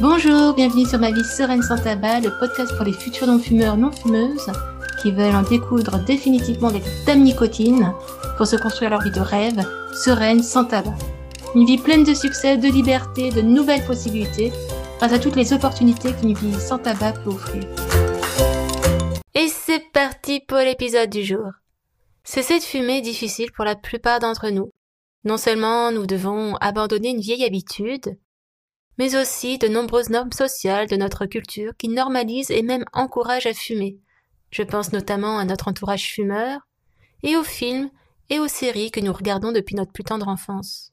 Bonjour, bienvenue sur Ma vie sereine sans tabac, le podcast pour les futurs non-fumeurs non-fumeuses qui veulent en découdre définitivement avec dame nicotine pour se construire leur vie de rêve, sereine sans tabac. Une vie pleine de succès, de liberté, de nouvelles possibilités, grâce à toutes les opportunités qu'une vie sans tabac peut offrir. Et c'est parti pour l'épisode du jour. Cesser de fumer est difficile pour la plupart d'entre nous. Non seulement nous devons abandonner une vieille habitude, mais aussi de nombreuses normes sociales de notre culture qui normalisent et même encouragent à fumer. Je pense notamment à notre entourage fumeur, et aux films et aux séries que nous regardons depuis notre plus tendre enfance.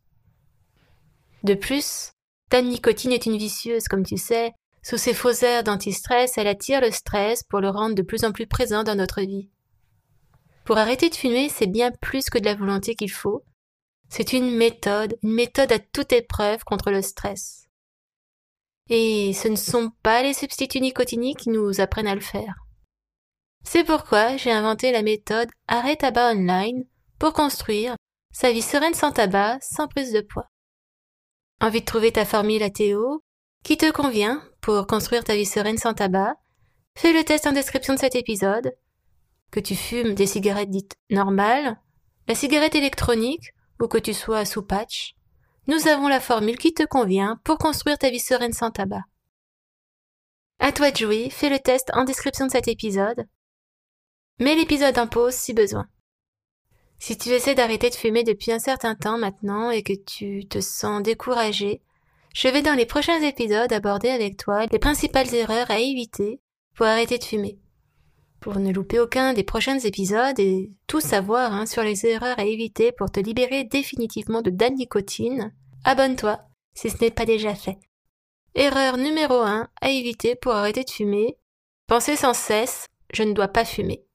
De plus, ta nicotine est une vicieuse, comme tu sais. Sous ses faux airs d'anti-stress, elle attire le stress pour le rendre de plus en plus présent dans notre vie. Pour arrêter de fumer, c'est bien plus que de la volonté qu'il faut. C'est une méthode, une méthode à toute épreuve contre le stress. Et ce ne sont pas les substituts nicotiniques qui nous apprennent à le faire. C'est pourquoi j'ai inventé la méthode Arrêt tabac online pour construire sa vie sereine sans tabac, sans prise de poids. Envie de trouver ta formule ATO qui te convient pour construire ta vie sereine sans tabac Fais le test en description de cet épisode. Que tu fumes des cigarettes dites normales, la cigarette électronique ou que tu sois sous patch, nous avons la formule qui te convient pour construire ta vie sereine sans tabac. À toi de jouer, fais le test en description de cet épisode. Mets l'épisode en pause si besoin. Si tu essaies d'arrêter de fumer depuis un certain temps maintenant et que tu te sens découragé, je vais dans les prochains épisodes aborder avec toi les principales erreurs à éviter pour arrêter de fumer. Pour ne louper aucun des prochains épisodes et tout savoir hein, sur les erreurs à éviter pour te libérer définitivement de la nicotine, abonne-toi si ce n'est pas déjà fait. Erreur numéro 1 à éviter pour arrêter de fumer. Penser sans cesse je ne dois pas fumer.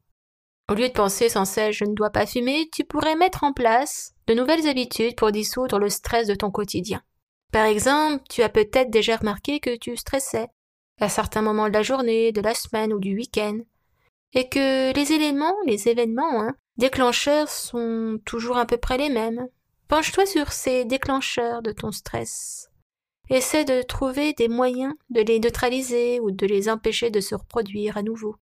Au lieu de penser sans cesse je ne dois pas fumer, tu pourrais mettre en place de nouvelles habitudes pour dissoudre le stress de ton quotidien. Par exemple, tu as peut-être déjà remarqué que tu stressais à certains moments de la journée, de la semaine ou du week-end et que les éléments, les événements, hein, déclencheurs sont toujours à peu près les mêmes. Penche-toi sur ces déclencheurs de ton stress. Essaie de trouver des moyens de les neutraliser ou de les empêcher de se reproduire à nouveau.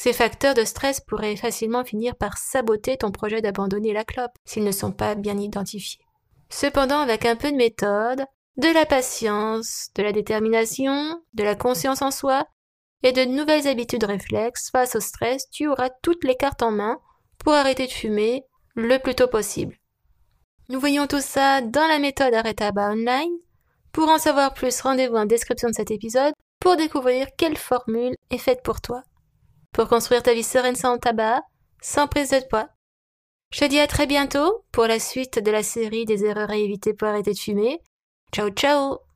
Ces facteurs de stress pourraient facilement finir par saboter ton projet d'abandonner la clope s'ils ne sont pas bien identifiés. Cependant, avec un peu de méthode, de la patience, de la détermination, de la conscience en soi, et de nouvelles habitudes réflexes face au stress, tu auras toutes les cartes en main pour arrêter de fumer le plus tôt possible. Nous voyons tout ça dans la méthode Arrêt Tabac Online. Pour en savoir plus, rendez-vous en description de cet épisode pour découvrir quelle formule est faite pour toi. Pour construire ta vie sereine sans tabac, sans prise de poids. Je te dis à très bientôt pour la suite de la série des erreurs à éviter pour arrêter de fumer. Ciao ciao